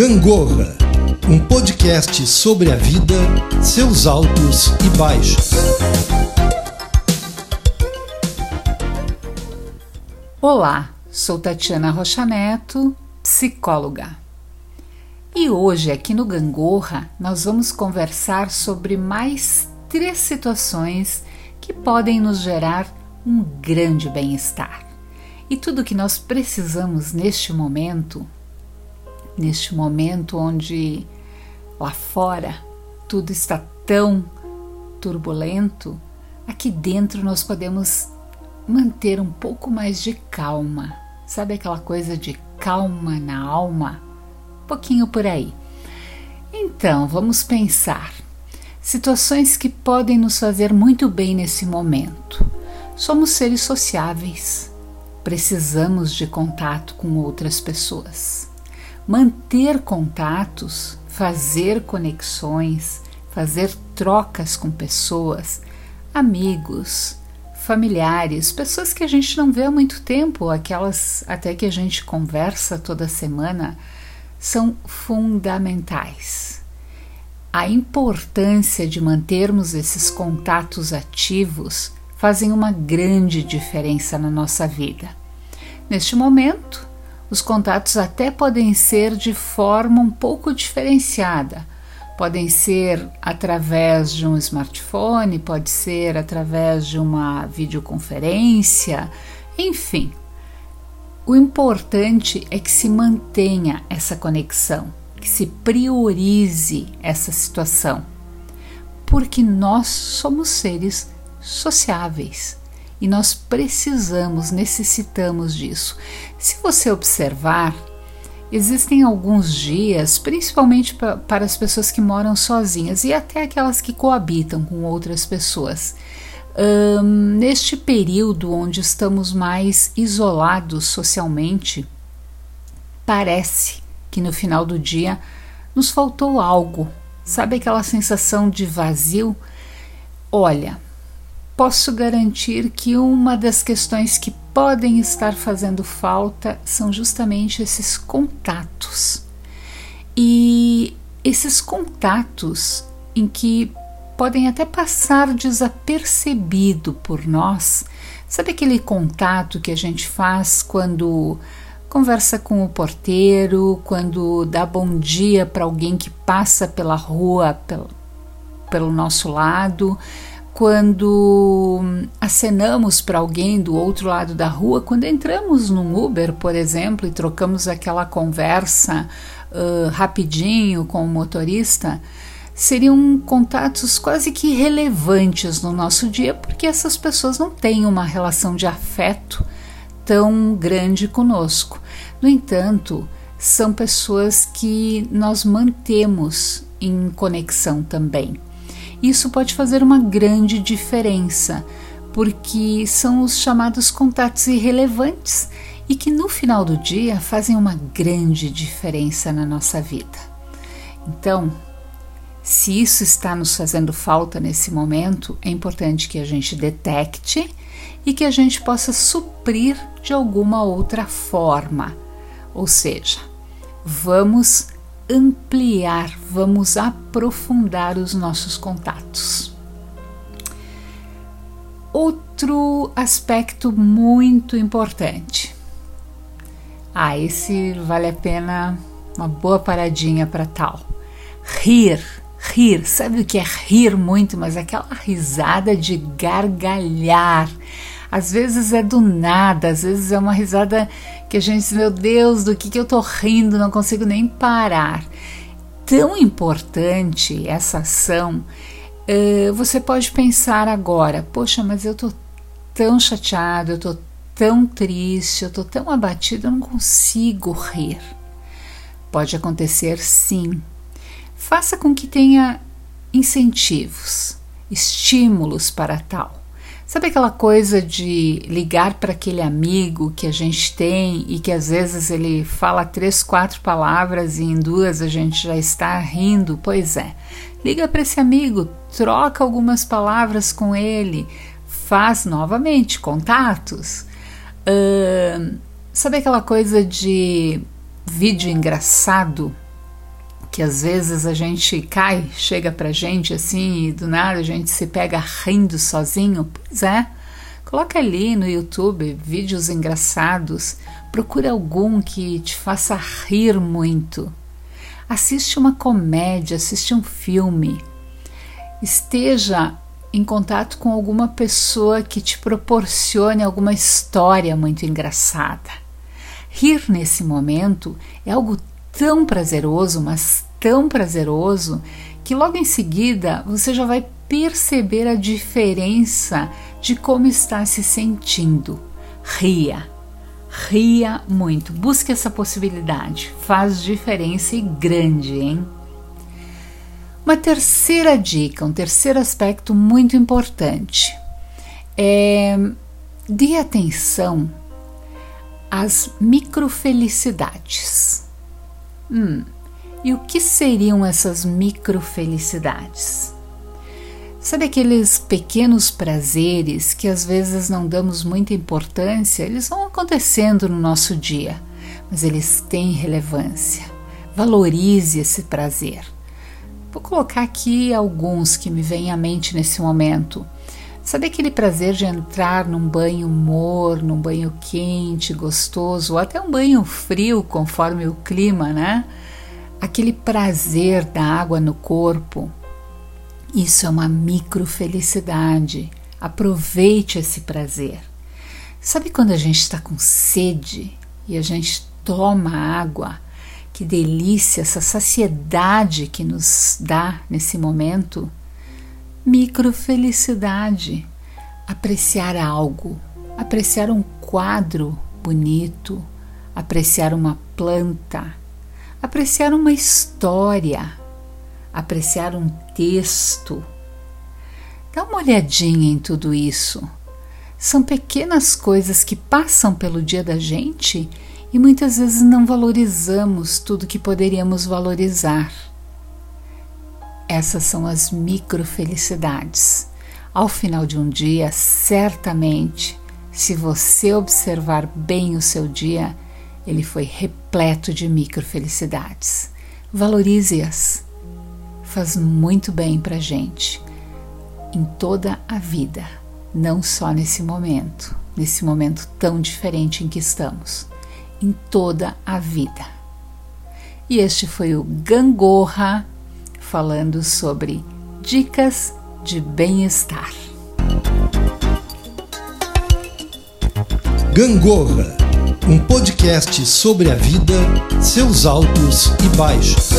Gangorra, um podcast sobre a vida, seus altos e baixos. Olá, sou Tatiana Rocha Neto, psicóloga. E hoje, aqui no Gangorra, nós vamos conversar sobre mais três situações que podem nos gerar um grande bem-estar. E tudo que nós precisamos neste momento, neste momento onde lá fora tudo está tão turbulento, aqui dentro nós podemos manter um pouco mais de calma. Sabe aquela coisa de calma na alma? Um pouquinho por aí. Então, vamos pensar. Situações que podem nos fazer muito bem nesse momento. Somos seres sociáveis. Precisamos de contato com outras pessoas. Manter contatos, fazer conexões, fazer trocas com pessoas, amigos, familiares, pessoas que a gente não vê há muito tempo, aquelas até que a gente conversa toda semana, são fundamentais. A importância de mantermos esses contatos ativos fazem uma grande diferença na nossa vida. Neste momento, os contatos até podem ser de forma um pouco diferenciada podem ser através de um smartphone, pode ser através de uma videoconferência, enfim. O importante é que se mantenha essa conexão, que se priorize essa situação, porque nós somos seres sociáveis e nós precisamos, necessitamos disso. Se você observar, Existem alguns dias, principalmente para as pessoas que moram sozinhas e até aquelas que coabitam com outras pessoas. Um, neste período onde estamos mais isolados socialmente, parece que no final do dia nos faltou algo. Sabe aquela sensação de vazio? Olha, posso garantir que uma das questões que podem estar fazendo falta são justamente esses contatos. E esses contatos em que podem até passar desapercebido por nós. Sabe aquele contato que a gente faz quando conversa com o porteiro, quando dá bom dia para alguém que passa pela rua pelo, pelo nosso lado? Quando acenamos para alguém do outro lado da rua, quando entramos num Uber, por exemplo, e trocamos aquela conversa uh, rapidinho com o motorista, seriam contatos quase que irrelevantes no nosso dia, porque essas pessoas não têm uma relação de afeto tão grande conosco. No entanto, são pessoas que nós mantemos em conexão também. Isso pode fazer uma grande diferença, porque são os chamados contatos irrelevantes e que no final do dia fazem uma grande diferença na nossa vida. Então, se isso está nos fazendo falta nesse momento, é importante que a gente detecte e que a gente possa suprir de alguma outra forma. Ou seja, vamos ampliar, vamos aprofundar os nossos contatos. Outro aspecto muito importante. Ah, esse vale a pena uma boa paradinha para tal. Rir, rir. Sabe o que é rir muito? Mas aquela risada de gargalhar. Às vezes é do nada, às vezes é uma risada que a gente diz, meu Deus, do que, que eu tô rindo, não consigo nem parar. Tão importante essa ação, uh, você pode pensar agora, poxa, mas eu tô tão chateado, eu tô tão triste, eu tô tão abatido, eu não consigo rir. Pode acontecer sim. Faça com que tenha incentivos, estímulos para tal. Sabe aquela coisa de ligar para aquele amigo que a gente tem e que às vezes ele fala três, quatro palavras e em duas a gente já está rindo? Pois é, liga para esse amigo, troca algumas palavras com ele, faz novamente contatos. Uh, sabe aquela coisa de vídeo engraçado? Que às vezes a gente cai, chega pra gente assim e do nada a gente se pega rindo sozinho. Pois é, coloca ali no YouTube vídeos engraçados, procura algum que te faça rir muito. Assiste uma comédia, assiste um filme. Esteja em contato com alguma pessoa que te proporcione alguma história muito engraçada. Rir nesse momento é algo tão prazeroso, mas tão prazeroso, que logo em seguida você já vai perceber a diferença de como está se sentindo. Ria, ria muito, busque essa possibilidade, faz diferença e grande, hein? Uma terceira dica, um terceiro aspecto muito importante é dê atenção às microfelicidades. Hum, e o que seriam essas microfelicidades? Sabe aqueles pequenos prazeres que às vezes não damos muita importância? Eles vão acontecendo no nosso dia, mas eles têm relevância. Valorize esse prazer. Vou colocar aqui alguns que me vêm à mente nesse momento. Sabe aquele prazer de entrar num banho morno, num banho quente, gostoso, ou até um banho frio, conforme o clima, né? Aquele prazer da água no corpo. Isso é uma micro felicidade. Aproveite esse prazer. Sabe quando a gente está com sede e a gente toma água? Que delícia, essa saciedade que nos dá nesse momento. Microfelicidade. Apreciar algo, apreciar um quadro bonito, apreciar uma planta, apreciar uma história, apreciar um texto. Dá uma olhadinha em tudo isso. São pequenas coisas que passam pelo dia da gente e muitas vezes não valorizamos tudo que poderíamos valorizar. Essas são as microfelicidades. Ao final de um dia, certamente, se você observar bem o seu dia, ele foi repleto de microfelicidades. Valorize-as. Faz muito bem para gente em toda a vida, não só nesse momento, nesse momento tão diferente em que estamos em toda a vida. E este foi o Gangorra falando sobre dicas de bem-estar. Gangorra, um podcast sobre a vida, seus altos e baixos.